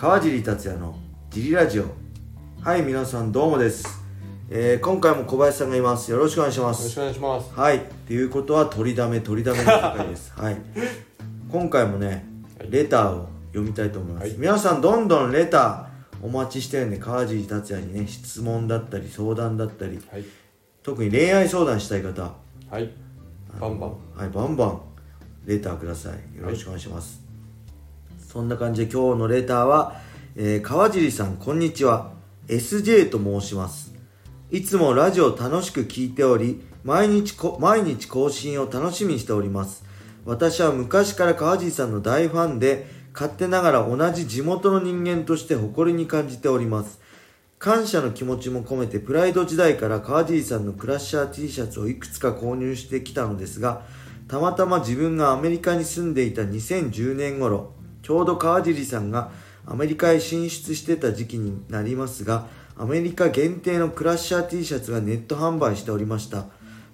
川尻達也のジリラジオ。はい皆さんどうもです、えー今回も小林さんがいます。よろしくお願いしまよろしすくお願いします。はいっていうことは取りだめ取りだめの世界です。はい。今回もねはい。レターを読みたいと思います、はい。皆さんどんどんレターお待ちしてるんで川尻達也にね質問だったり相談だったり。はい。特に恋愛相談したい方。はい。バンバン。はいバンバンレターください。よろしくお願いします、そんな感じで今日のレターは、えー川尻さんこんにちは。SJ と申します。いつもラジオ楽しく聞いており毎日こ毎日更新を楽しみにしております。私は昔から川尻さんの大ファンで勝手ながら同じ地元の人間として誇りに感じております。感謝の気持ちも込めてプライド時代から川尻さんのクラッシャー T シャツをいくつか購入してきたのですがたまたま自分がアメリカに住んでいた2010年頃ちょうど川尻さんがアメリカへ進出してた時期になりますがアメリカ限定のクラッシャー T シャツがネット販売しておりました。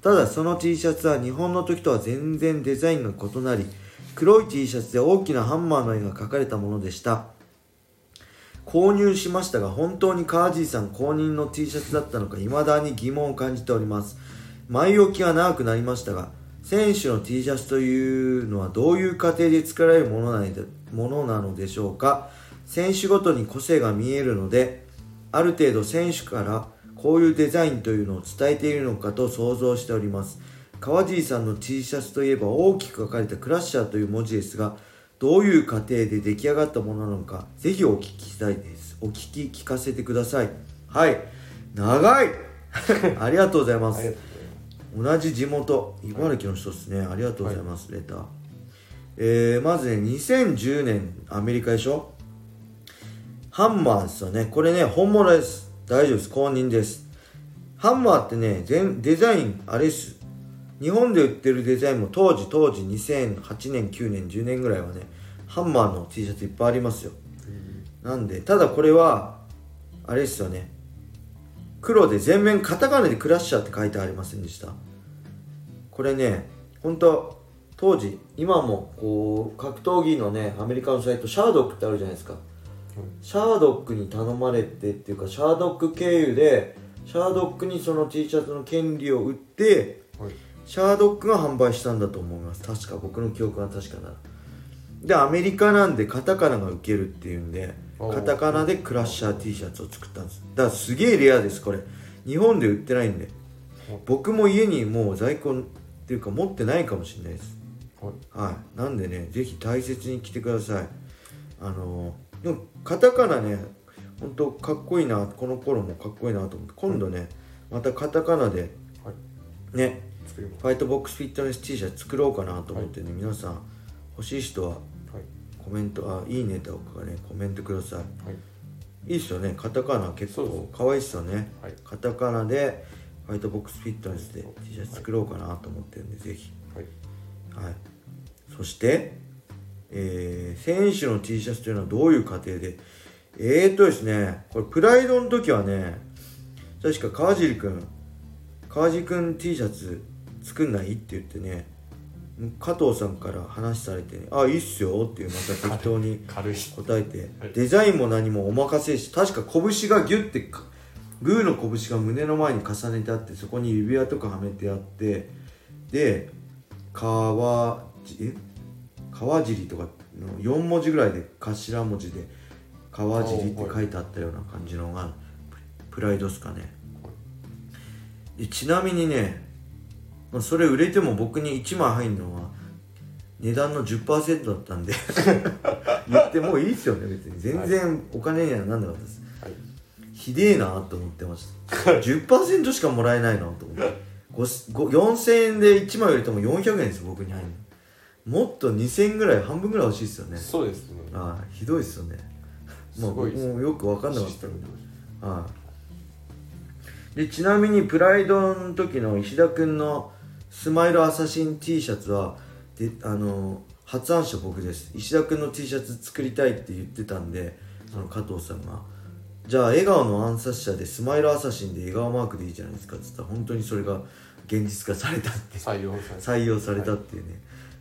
ただその T シャツは日本の時とは全然デザインが異なり黒い T シャツで大きなハンマーの絵が描かれたものでした。購入しましたが本当に川尻さん公認の T シャツだったのか未だに疑問を感じております。前置きが長くなりましたが選手の T シャツというのはどういう過程で作られるものなのでものなのでしょうか？選手ごとに個性が見えるのである程度選手からこういうデザインというのを伝えているのかと想像しております。川尻さんの T シャツといえば大きく書かれたクラッシャーという文字ですがどういう過程で出来上がったものなのかぜひお聞きしたいです。お聞き聞かせてください。はい。長い！ありがとうございます。同じ地元茨城の人ですね。ありがとうございます、レター。えー、まずね2010年アメリカでしょ？ハンマーですよね。これね本物です。大丈夫です。公認です。ハンマーってねデザインあれっす。日本で売ってるデザインも当時当時2008年9年10年ぐらいはねハンマーの T シャツいっぱいありますよ。なんでただこれはあれっすよね。黒で全面カタカナでクラッシャーって書いてありませんでした。これね本当当時今もこう格闘技のねアメリカのサイトシャードックってあるじゃないですか。シャードックに頼まれてっていうかシャードック経由でシャードックにその T シャツの権利を売ってはい。シャードックが販売したんだと思います。確か僕の記憶が確かなら。でアメリカなんでカタカナが受けるっていうんでカタカナでクラッシャー T シャツを作ったんです。だからすげえレアですこれ。日本で売ってないんで。お僕も家にもう在庫っていうか持ってないかもしれないです。はい。はい。なんでねぜひ大切に着てください。あのでもカタカナね本当かっこいいなこの頃もかっこいいなと思って。今度ねまたカタカナではい。ねファイトボックスフィットネス T シャツ作ろうかなと思ってね、皆さん欲しい人ははいコメントあいいねとかねコメントください。はい。いいっすよね。カタカナ結構可愛いっすよね。はい。カタカナでファイトボックスフィットネスで T シャツ作ろうかなと思ってるんでぜひ。はい。はい。そして、えー選手の T シャツというのはどういう過程で？えーとですねこれプライドの時はね確か川尻くん川尻くん T シャツ作んないって言ってね加藤さんから話されてね「あいいっすよ」っていうまた適当に答えて、はい。デザインも何もお任せし確か拳がギュッてかグーの拳が胸の前に重ねてあってそこに指輪とかはめてあってで川じえ？川尻とかの4文字ぐらいで頭文字で川尻って書いてあったような感じのがププライドっすかね。でちなみにね、まあ、それ売れても僕に1枚入るのは値段の10%だったんで。言ってもういいっすよね別に。全然お金にはなんなかったです、はい。ひでえなと思ってました。10%しかもらえないなと思って。ごご4000円で1枚売れても400円です僕に入るの。もっと2000円ぐらい半分ぐらい欲しいっすよね。そうですね。ああひどいっすよね。もうすごいっすもうよく分かんなかったシステムではい。でちなみにプライドの時の石田君のスマイルアサシン T シャツはであの発案者僕です。石田君の T シャツ作りたいって言ってたんであの加藤さんがじゃあ笑顔の暗殺者でスマイルアサシンで笑顔マークでいいじゃないですかっつったら本当にそれが現実化されたって採用されて採用されたっていうね、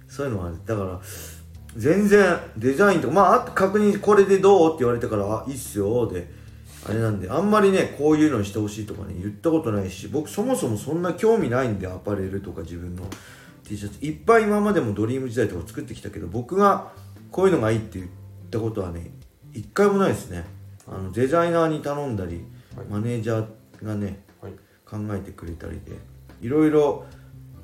そういうのはある。だから全然デザインとかまああと確認これでどうって言われたからあいいっすよであれなんであんまりねこういうのにしてほしいとかね言ったことないし僕そもそもそんな興味ないんでアパレルとか自分の T シャツ。いっぱい今までもドリーム時代とか作ってきたけど僕がこういうのがいいって言ったことはね一回もないですね。あのデザイナーに頼んだり、はい。マネージャーがねはい。考えてくれたりでいろいろ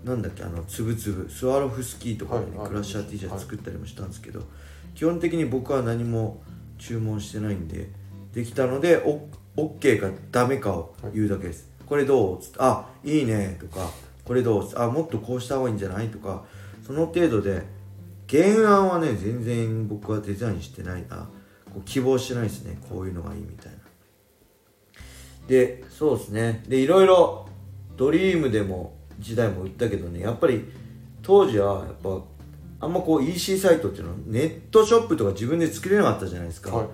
なんだっけあのつぶつぶスワロフスキーとかでね、はいクラッシャーはい T シャツ作ったりもしたんですけど、基本的に僕は何も注文してないんでできたのでお OK かダメかを言うだけです、これどう？あいいね。とかこれどう？あもっとこうした方がいいんじゃない？とかその程度で原案はね全然僕はデザインしてないな。こう希望してないですね。こういうのがいいみたいな。でそうですね。でいろいろドリームでも時代も売ったけどねやっぱり当時はやっぱあんまこう EC サイトっていうのはネットショップとか自分で作れなかったじゃないですか、はい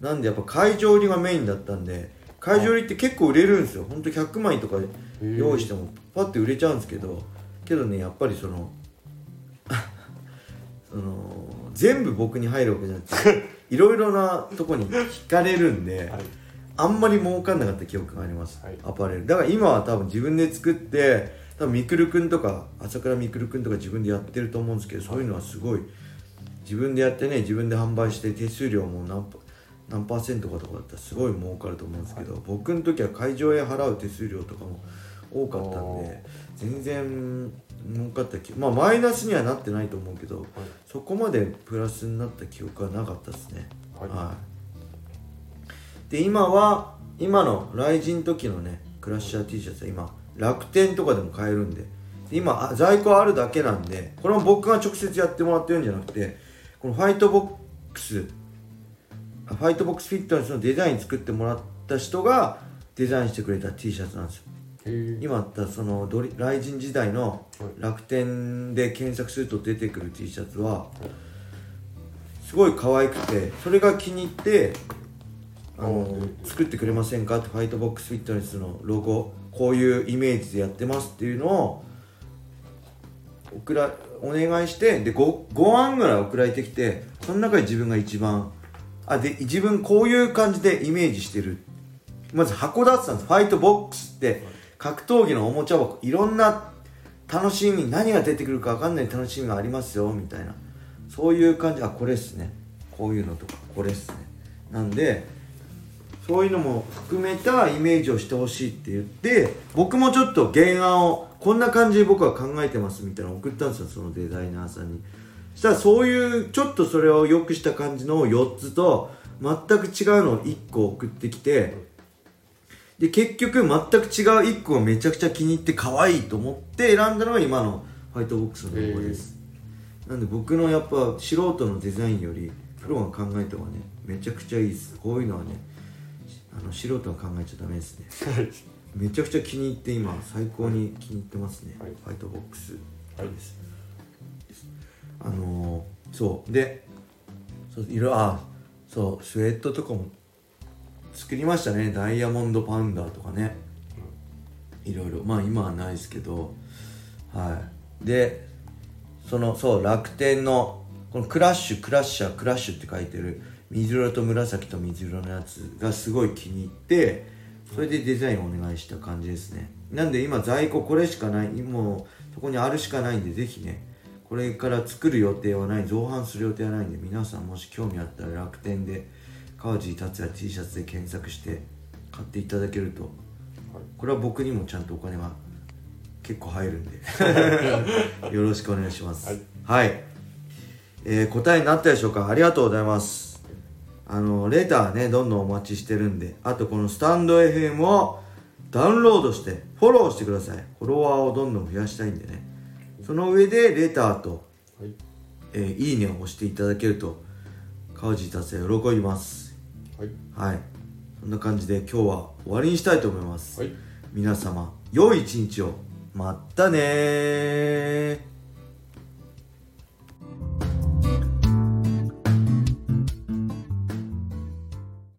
なんでやっぱ会場売りがメインだったんで会場売りって結構売れるんですよ。ほんと100枚とか用意してもパッて売れちゃうんですけどけどねやっぱりその その全部僕に入るわけじゃなくて いろいろなとこに惹かれるんで、はい。あんまり儲かんなかった記憶があります、はい。アパレル。だから今は多分自分で作って多分みくるくんとか朝倉みくるくんとか自分でやってると思うんですけどそういうのはすごい自分でやってね自分で販売して手数料も何パ何パーセントかとかだったらすごい儲かると思うんですけど、僕の時は会場へ払う手数料とかも多かったんで全然儲かった気まあマイナスにはなってないと思うけど、そこまでプラスになった記憶はなかったですね。はい。はい、で今は今の来人時のねクラッシャー T シャツは今楽天とかでも買えるんでで今あ在庫あるだけなんでこれも僕が直接やってもらってるんじゃなくてこのファイトボックスファイトボックスフィットネスのデザイン作ってもらった人がデザインしてくれた T シャツなんですよ。今あったそのドリ雷神時代の楽天で検索すると出てくる T シャツはすごい可愛くてそれが気に入ってあのうん作ってくれませんかってファイトボックスフィットネスのロゴこういうイメージでやってますっていうのを送らお願いしてで 5, 5案ぐらい送られてきてその中で自分が一番あで自分こういう感じでイメージしてる。まず箱出したんです。ファイトボックスって格闘技のおもちゃ箱。いろんな楽しみ何が出てくるか分かんない楽しみがありますよみたいな。そういう感じ。あこれっすね。こういうのとかこれっすね。なんでそういうのも含めたイメージをしてほしいって言って僕もちょっと原案をこんな感じで僕は考えてますみたいなのを送ったんですよそのデザイナーさんに。したらそういうちょっとそれを良くした感じの4つと全く違うのを1個送ってきてで結局全く違う1個がめちゃくちゃ気に入って可愛いと思って選んだのが今のファイトボックスのロゴです、なんで僕のやっぱ素人のデザインよりプロが考えた方がねめちゃくちゃいいです。こういうのはねあの素人が考えちゃダメですね。めちゃくちゃ気に入って今最高に気に入ってますね、はい。ファイトボックスはい。です、あのーそう。でそういろあそうスウェットとかも作りましたね。ダイヤモンドパウンダーとかね。いろいろまあ今はないですけど。はい。でそのそう楽天のこのクラッシュクラッシャークラッシュって書いてる水色と紫と水色のやつがすごい気に入ってそれでデザインお願いした感じですね。なんで今在庫これしかないもうそこにあるしかないんでぜひねこれから作る予定はない造反する予定はないんで皆さんもし興味あったら楽天で川尻達也 T シャツで検索して買っていただけるとこれは僕にもちゃんとお金は結構入るんで よろしくお願いします。はい、えー答えになったでしょうか？ありがとうございます。あのレターねどんどんお待ちしてるんであとこのスタンド FM をダウンロードしてフォローしてください。フォロワーをどんどん増やしたいんでねその上でレターと、はい。えーいいねを押していただけると川地達也喜びます。はい。はい。そんな感じで今日は終わりにしたいと思います、はい。皆様良い一日を。まったねー